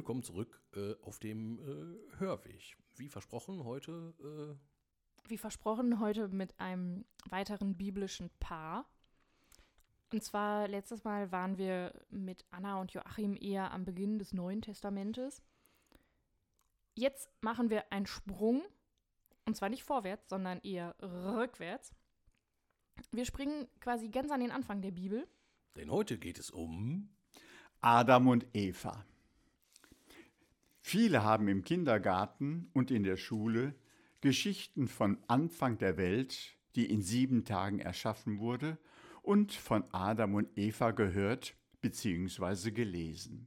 willkommen zurück äh, auf dem äh, Hörweg. Wie versprochen, heute. Äh Wie versprochen, heute mit einem weiteren biblischen Paar. Und zwar letztes Mal waren wir mit Anna und Joachim eher am Beginn des Neuen Testamentes. Jetzt machen wir einen Sprung, und zwar nicht vorwärts, sondern eher rückwärts. Wir springen quasi ganz an den Anfang der Bibel. Denn heute geht es um Adam und Eva. Viele haben im Kindergarten und in der Schule Geschichten von Anfang der Welt, die in sieben Tagen erschaffen wurde, und von Adam und Eva gehört bzw. gelesen.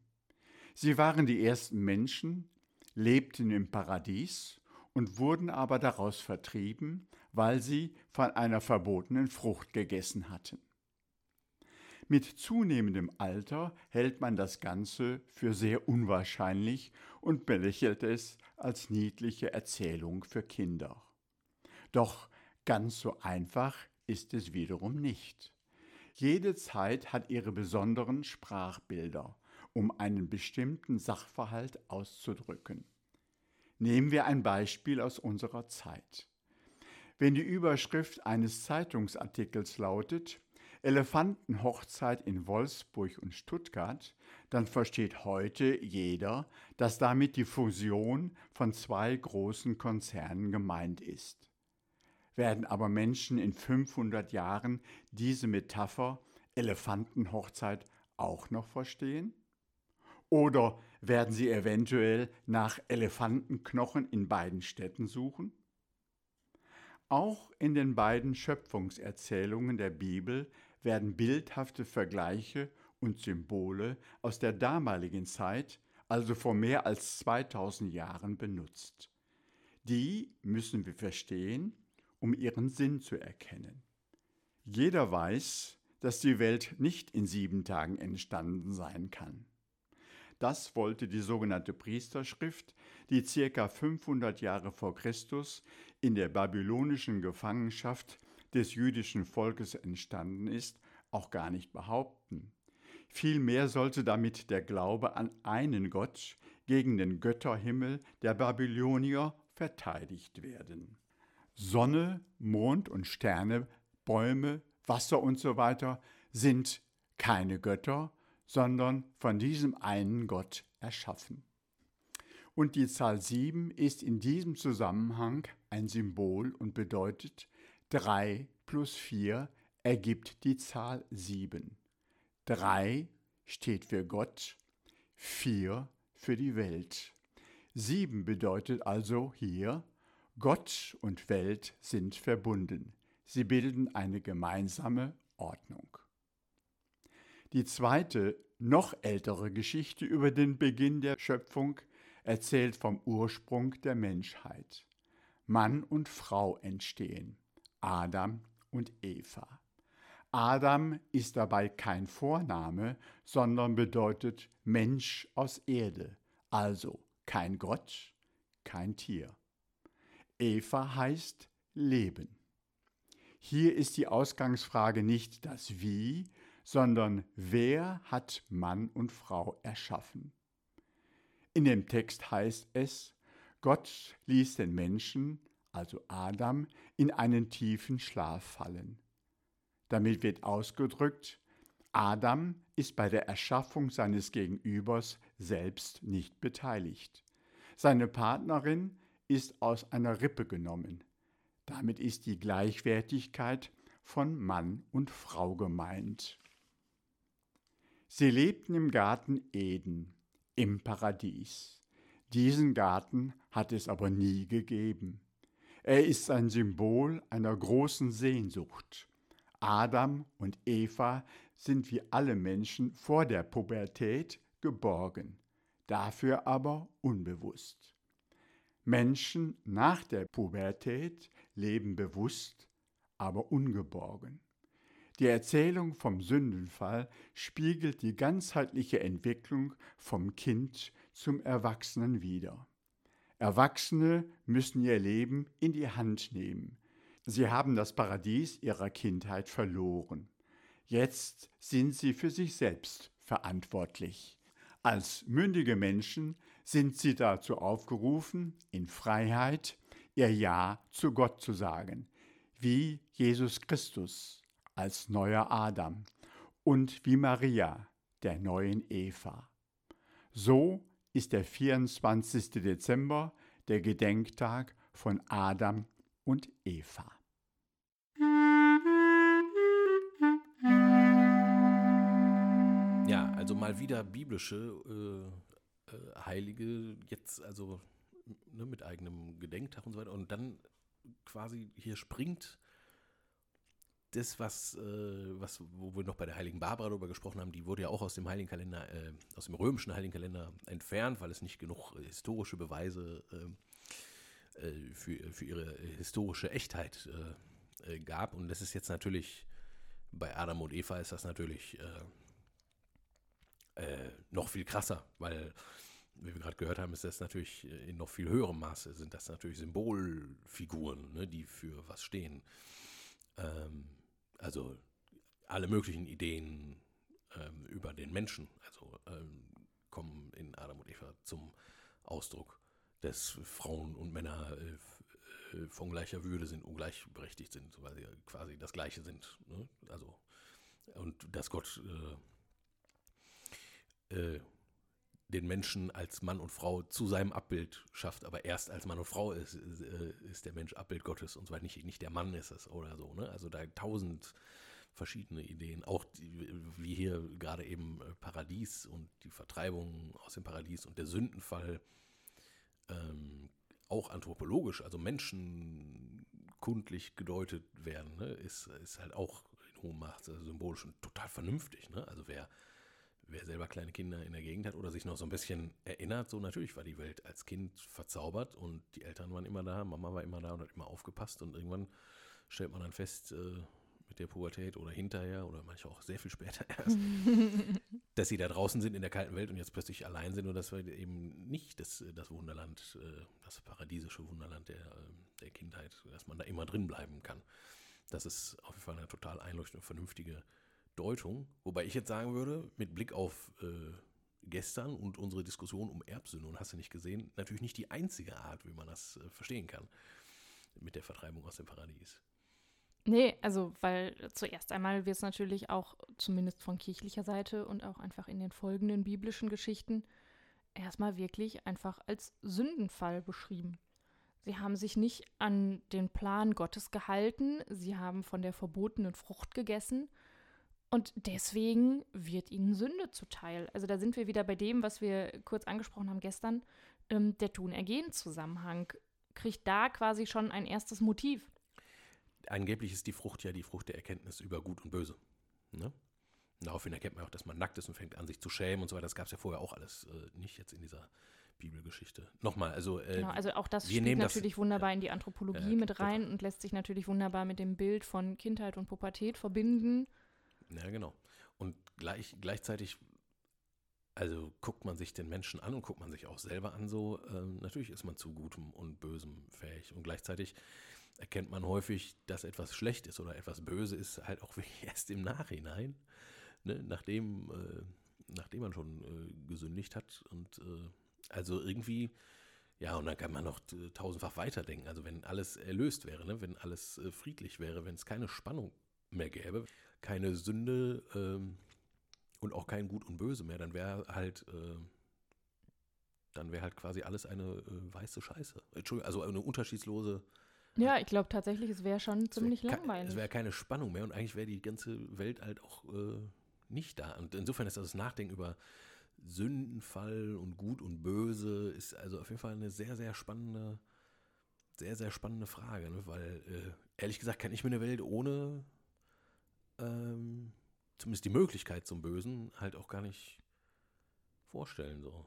Sie waren die ersten Menschen, lebten im Paradies und wurden aber daraus vertrieben, weil sie von einer verbotenen Frucht gegessen hatten. Mit zunehmendem Alter hält man das Ganze für sehr unwahrscheinlich und belächelt es als niedliche Erzählung für Kinder. Doch ganz so einfach ist es wiederum nicht. Jede Zeit hat ihre besonderen Sprachbilder, um einen bestimmten Sachverhalt auszudrücken. Nehmen wir ein Beispiel aus unserer Zeit. Wenn die Überschrift eines Zeitungsartikels lautet Elefantenhochzeit in Wolfsburg und Stuttgart, dann versteht heute jeder, dass damit die Fusion von zwei großen Konzernen gemeint ist. Werden aber Menschen in 500 Jahren diese Metapher Elefantenhochzeit auch noch verstehen? Oder werden sie eventuell nach Elefantenknochen in beiden Städten suchen? Auch in den beiden Schöpfungserzählungen der Bibel werden bildhafte Vergleiche und Symbole aus der damaligen Zeit, also vor mehr als 2000 Jahren, benutzt. Die müssen wir verstehen, um ihren Sinn zu erkennen. Jeder weiß, dass die Welt nicht in sieben Tagen entstanden sein kann. Das wollte die sogenannte Priesterschrift, die circa 500 Jahre vor Christus in der babylonischen Gefangenschaft des jüdischen Volkes entstanden ist, auch gar nicht behaupten. Vielmehr sollte damit der Glaube an einen Gott gegen den Götterhimmel der Babylonier verteidigt werden. Sonne, Mond und Sterne, Bäume, Wasser und so weiter sind keine Götter, sondern von diesem einen Gott erschaffen. Und die Zahl 7 ist in diesem Zusammenhang ein Symbol und bedeutet 3 plus 4 ergibt die Zahl 7. 3 steht für Gott, 4 für die Welt. 7 bedeutet also hier, Gott und Welt sind verbunden. Sie bilden eine gemeinsame Ordnung. Die zweite, noch ältere Geschichte über den Beginn der Schöpfung erzählt vom Ursprung der Menschheit. Mann und Frau entstehen, Adam und Eva. Adam ist dabei kein Vorname, sondern bedeutet Mensch aus Erde, also kein Gott, kein Tier. Eva heißt Leben. Hier ist die Ausgangsfrage nicht das Wie, sondern wer hat Mann und Frau erschaffen? In dem Text heißt es, Gott ließ den Menschen, also Adam, in einen tiefen Schlaf fallen. Damit wird ausgedrückt, Adam ist bei der Erschaffung seines Gegenübers selbst nicht beteiligt. Seine Partnerin ist aus einer Rippe genommen. Damit ist die Gleichwertigkeit von Mann und Frau gemeint. Sie lebten im Garten Eden, im Paradies. Diesen Garten hat es aber nie gegeben. Er ist ein Symbol einer großen Sehnsucht. Adam und Eva sind wie alle Menschen vor der Pubertät geborgen, dafür aber unbewusst. Menschen nach der Pubertät leben bewusst, aber ungeborgen. Die Erzählung vom Sündenfall spiegelt die ganzheitliche Entwicklung vom Kind zum Erwachsenen wider. Erwachsene müssen ihr Leben in die Hand nehmen. Sie haben das Paradies ihrer Kindheit verloren. Jetzt sind sie für sich selbst verantwortlich. Als mündige Menschen sind sie dazu aufgerufen, in Freiheit ihr Ja zu Gott zu sagen, wie Jesus Christus als neuer Adam und wie Maria, der neuen Eva. So ist der 24. Dezember der Gedenktag von Adam und Eva. Ja, also mal wieder biblische äh, äh, Heilige, jetzt also ne, mit eigenem Gedenktag und so weiter. Und dann quasi hier springt das, was, äh, was, wo wir noch bei der Heiligen Barbara darüber gesprochen haben, die wurde ja auch aus dem Heiligen Kalender, äh, aus dem römischen Heiligen Kalender entfernt, weil es nicht genug historische Beweise äh, äh für, für ihre historische Echtheit äh, äh, gab. Und das ist jetzt natürlich, bei Adam und Eva ist das natürlich noch viel krasser, weil wie wir gerade gehört haben, ist das natürlich in noch viel höherem Maße, sind das natürlich Symbolfiguren, ne, die für was stehen. Ähm, also alle möglichen Ideen ähm, über den Menschen, also ähm, kommen in Adam und Eva zum Ausdruck, dass Frauen und Männer äh, äh von gleicher Würde sind und gleichberechtigt sind, weil sie quasi das Gleiche sind. Ne? Also und dass Gott äh, äh, den Menschen als Mann und Frau zu seinem Abbild schafft, aber erst als Mann und Frau ist, äh, ist der Mensch Abbild Gottes und zwar nicht, nicht der Mann ist es oder so. Ne? Also da tausend verschiedene Ideen, auch die, wie hier gerade eben äh, Paradies und die Vertreibung aus dem Paradies und der Sündenfall, ähm, auch anthropologisch, also menschenkundlich gedeutet werden, ne? ist, ist halt auch in hohem Maße symbolisch und total vernünftig. Ne? Also wer wer selber kleine Kinder in der Gegend hat oder sich noch so ein bisschen erinnert, so natürlich war die Welt als Kind verzaubert und die Eltern waren immer da, Mama war immer da und hat immer aufgepasst und irgendwann stellt man dann fest, äh, mit der Pubertät oder hinterher oder manchmal auch sehr viel später erst, dass sie da draußen sind in der kalten Welt und jetzt plötzlich allein sind und das war eben nicht das, das Wunderland, äh, das paradiesische Wunderland der, äh, der Kindheit, dass man da immer drin bleiben kann. Das ist auf jeden Fall eine total einleuchtende, vernünftige Deutung, wobei ich jetzt sagen würde, mit Blick auf äh, gestern und unsere Diskussion um Erbsünde, und hast du nicht gesehen, natürlich nicht die einzige Art, wie man das äh, verstehen kann mit der Vertreibung aus dem Paradies. Nee, also weil zuerst einmal wird es natürlich auch, zumindest von kirchlicher Seite und auch einfach in den folgenden biblischen Geschichten, erstmal wirklich einfach als Sündenfall beschrieben. Sie haben sich nicht an den Plan Gottes gehalten, sie haben von der verbotenen Frucht gegessen und deswegen wird ihnen Sünde zuteil. Also da sind wir wieder bei dem, was wir kurz angesprochen haben gestern. Ähm, der Tun-Ergehen-Zusammenhang kriegt da quasi schon ein erstes Motiv. Angeblich ist die Frucht ja die Frucht der Erkenntnis über Gut und Böse. Ne? Daraufhin erkennt man auch, dass man nackt ist und fängt an, sich zu schämen und so weiter. Das gab es ja vorher auch alles äh, nicht jetzt in dieser Bibelgeschichte. Nochmal, also. Äh, genau, also auch das spielt natürlich das, wunderbar ja, in die Anthropologie mit rein und lässt sich natürlich wunderbar mit dem Bild von Kindheit und Pubertät verbinden. Ja, genau. Und gleich, gleichzeitig, also guckt man sich den Menschen an und guckt man sich auch selber an, so ähm, natürlich ist man zu Gutem und Bösem fähig. Und gleichzeitig erkennt man häufig, dass etwas schlecht ist oder etwas böse ist, halt auch erst im Nachhinein, ne? nachdem, äh, nachdem man schon äh, gesündigt hat. Und äh, also irgendwie, ja, und dann kann man noch tausendfach weiterdenken. Also wenn alles erlöst wäre, ne? wenn alles äh, friedlich wäre, wenn es keine Spannung mehr gäbe, keine Sünde ähm, und auch kein Gut und Böse mehr, dann wäre halt, äh, dann wäre halt quasi alles eine äh, weiße Scheiße. Entschuldigung, also eine unterschiedslose. Ja, ich glaube tatsächlich, es wäre schon ziemlich wär langweilig. Es wäre keine Spannung mehr und eigentlich wäre die ganze Welt halt auch äh, nicht da. Und insofern ist das Nachdenken über Sündenfall und Gut und Böse ist also auf jeden Fall eine sehr, sehr spannende, sehr, sehr spannende Frage, ne? weil äh, ehrlich gesagt kann ich mir eine Welt ohne ähm, zumindest die Möglichkeit zum Bösen halt auch gar nicht vorstellen. So.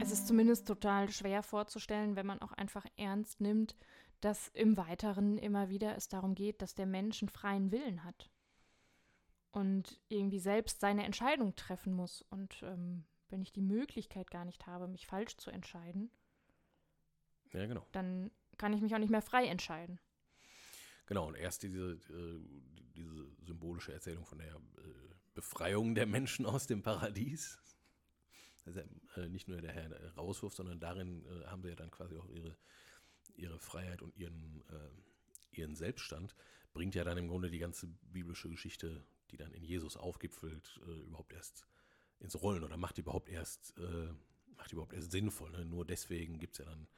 Es ist zumindest total schwer vorzustellen, wenn man auch einfach ernst nimmt, dass im Weiteren immer wieder es darum geht, dass der Mensch einen freien Willen hat und irgendwie selbst seine Entscheidung treffen muss. Und ähm, wenn ich die Möglichkeit gar nicht habe, mich falsch zu entscheiden, ja, genau. dann kann ich mich auch nicht mehr frei entscheiden. Genau, und erst diese, äh, diese symbolische Erzählung von der äh, Befreiung der Menschen aus dem Paradies. Also nicht nur der Herr Rauswurf, sondern darin haben sie ja dann quasi auch ihre, ihre Freiheit und ihren, ihren Selbststand. Bringt ja dann im Grunde die ganze biblische Geschichte, die dann in Jesus aufgipfelt, überhaupt erst ins Rollen oder macht überhaupt erst, macht überhaupt erst sinnvoll. Ne? Nur deswegen gibt es ja dann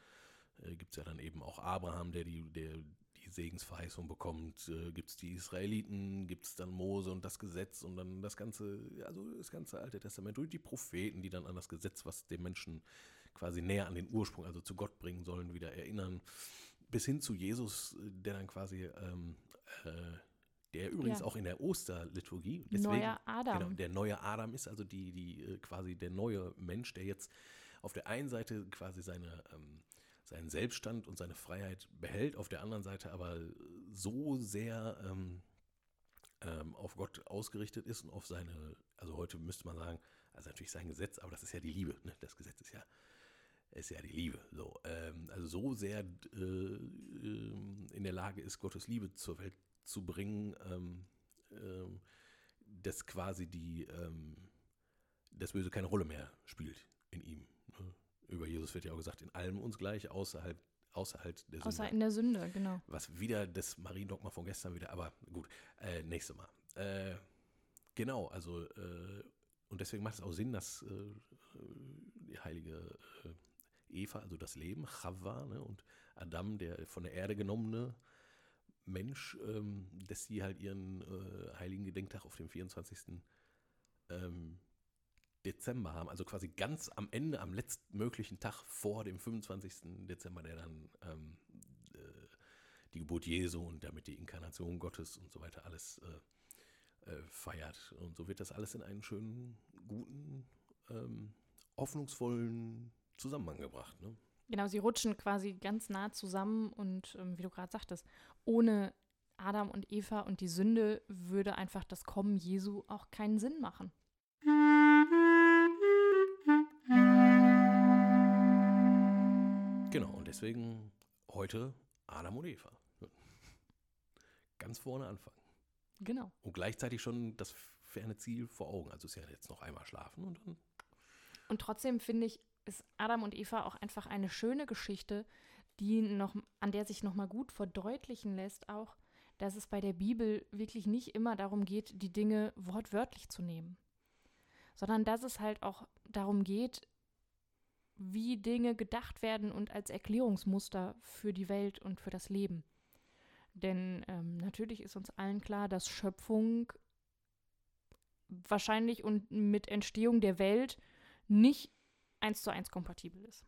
äh, gibt es ja dann eben auch Abraham, der die, der die Segensverheißung bekommt, äh, gibt es die Israeliten, gibt es dann Mose und das Gesetz und dann das ganze, also das ganze Alte Testament durch die Propheten, die dann an das Gesetz, was den Menschen quasi näher an den Ursprung, also zu Gott bringen sollen, wieder erinnern, bis hin zu Jesus, der dann quasi, ähm, äh, der übrigens Ja. auch in der Osterliturgie, Neuer Adam. Genau, der neue Adam ist also die, die äh, quasi der neue Mensch, der jetzt auf der einen Seite quasi seine, ähm, seinen Selbststand und seine Freiheit behält, auf der anderen Seite aber so sehr ähm, ähm, auf Gott ausgerichtet ist und auf seine, also heute müsste man sagen, also natürlich sein Gesetz, aber das ist ja die Liebe, ne? das Gesetz ist ja ist ja die Liebe. So, ähm, also so sehr äh, ähm, in der Lage ist, Gottes Liebe zur Welt zu bringen, ähm, ähm, dass quasi die das Böse keine Rolle mehr spielt in ihm. Über Jesus wird ja auch gesagt, in allem uns gleich, außerhalb, außerhalb der Sünde. Außer in der Sünde, genau. Was wieder das Mariendogma von gestern wieder, aber gut, äh, nächstes Mal. Äh, genau, also, äh, und deswegen macht es auch Sinn, dass äh, die heilige äh, Eva, also das Leben, Chava, ne, und Adam, der von der Erde genommene Mensch, ähm, dass sie halt ihren äh, heiligen Gedenktag auf dem 24. Ähm, Dezember haben, also quasi ganz am Ende, am letztmöglichen Tag vor dem 25. Dezember, der dann ähm, äh, die Geburt Jesu und damit die Inkarnation Gottes und so weiter alles äh, äh, feiert. Und so wird das alles in einen schönen, guten, ähm, hoffnungsvollen Zusammenhang gebracht. Ne? Genau, sie rutschen quasi ganz nah zusammen und ähm, wie du gerade sagtest, ohne Adam und Eva und die Sünde würde einfach das Kommen Jesu auch keinen Sinn machen. Deswegen heute Adam und Eva. Ganz vorne anfangen. Genau. Und gleichzeitig schon das ferne Ziel vor Augen. Also ist ja jetzt noch einmal schlafen und dann. Und trotzdem finde ich, ist Adam und Eva auch einfach eine schöne Geschichte, die noch, an der sich nochmal gut verdeutlichen lässt, auch, dass es bei der Bibel wirklich nicht immer darum geht, die Dinge wortwörtlich zu nehmen, sondern dass es halt auch darum geht, wie Dinge gedacht werden und als Erklärungsmuster für die Welt und für das Leben. Denn ähm, natürlich ist uns allen klar, dass Schöpfung wahrscheinlich und mit Entstehung der Welt nicht eins zu eins kompatibel ist.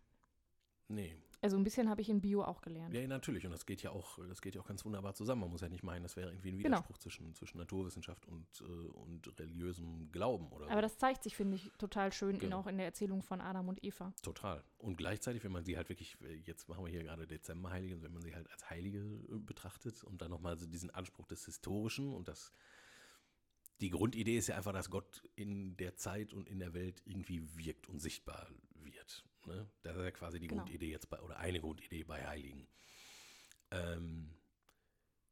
Nee. Also ein bisschen habe ich in Bio auch gelernt. Ja, natürlich. Und das geht ja auch, das geht ja auch ganz wunderbar zusammen. Man muss ja nicht meinen, das wäre irgendwie ein Genau. Widerspruch zwischen, zwischen Naturwissenschaft und, äh, und religiösem Glauben oder Aber so. das zeigt sich, finde ich, total schön in, Genau. auch in der Erzählung von Adam und Eva. Total. Und gleichzeitig, wenn man sie halt wirklich, äh, jetzt machen wir hier gerade Dezemberheilige, wenn man sie halt als Heilige äh, betrachtet und dann nochmal so diesen Anspruch des Historischen und das, die Grundidee ist ja einfach, dass Gott in der Zeit und in der Welt irgendwie wirkt und sichtbar wird. Ne? Das ist ja quasi die Genau. Grundidee jetzt bei, oder eine Grundidee bei Heiligen. Ähm,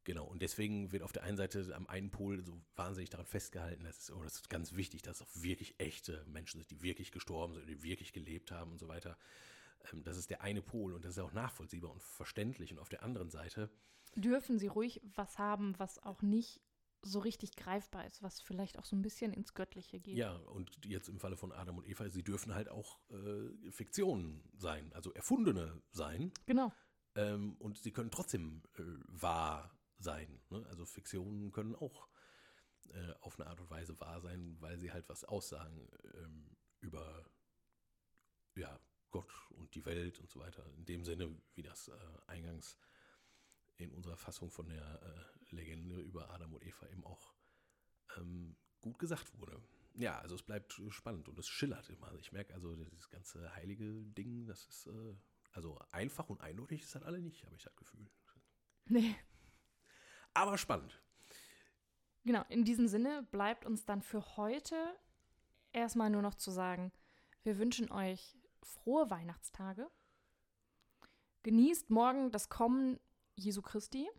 genau, und deswegen wird auf der einen Seite am einen Pol so wahnsinnig daran festgehalten, dass es, oh, das ist ganz wichtig, dass es auch wirklich echte Menschen sind, die wirklich gestorben sind, die wirklich gelebt haben und so weiter. Ähm, das ist der eine Pol und das ist auch nachvollziehbar und verständlich. Und auf der anderen Seite, Dürfen sie ruhig was haben, was auch nicht so richtig greifbar ist, was vielleicht auch so ein bisschen ins Göttliche geht. ja, und jetzt im Falle von Adam und Eva, sie dürfen halt auch äh, Fiktionen sein, also erfundene sein. Genau. Ähm, und sie können trotzdem äh, wahr sein. Ne? Also Fiktionen können auch äh, auf eine Art und Weise wahr sein, weil sie halt was aussagen ähm, über ja, Gott und die Welt und so weiter. In dem Sinne, wie das äh, eingangs in unserer Fassung von der äh, Legende über Adam und Eva eben auch ähm, gut gesagt wurde. Ja, also es bleibt spannend und es schillert immer. Ich merke also, dieses ganze heilige Ding, das ist äh, also einfach und eindeutig ist das alle nicht, habe ich das Gefühl. Nee. Aber spannend. Genau, in diesem Sinne bleibt uns dann für heute erstmal nur noch zu sagen, wir wünschen euch frohe Weihnachtstage. Genießt morgen das Kommen Jesu Christi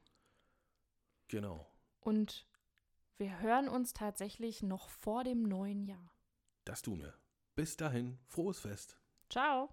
Genau. und wir hören uns tatsächlich noch vor dem neuen Jahr. Das tun wir. Bis dahin, frohes Fest. Ciao.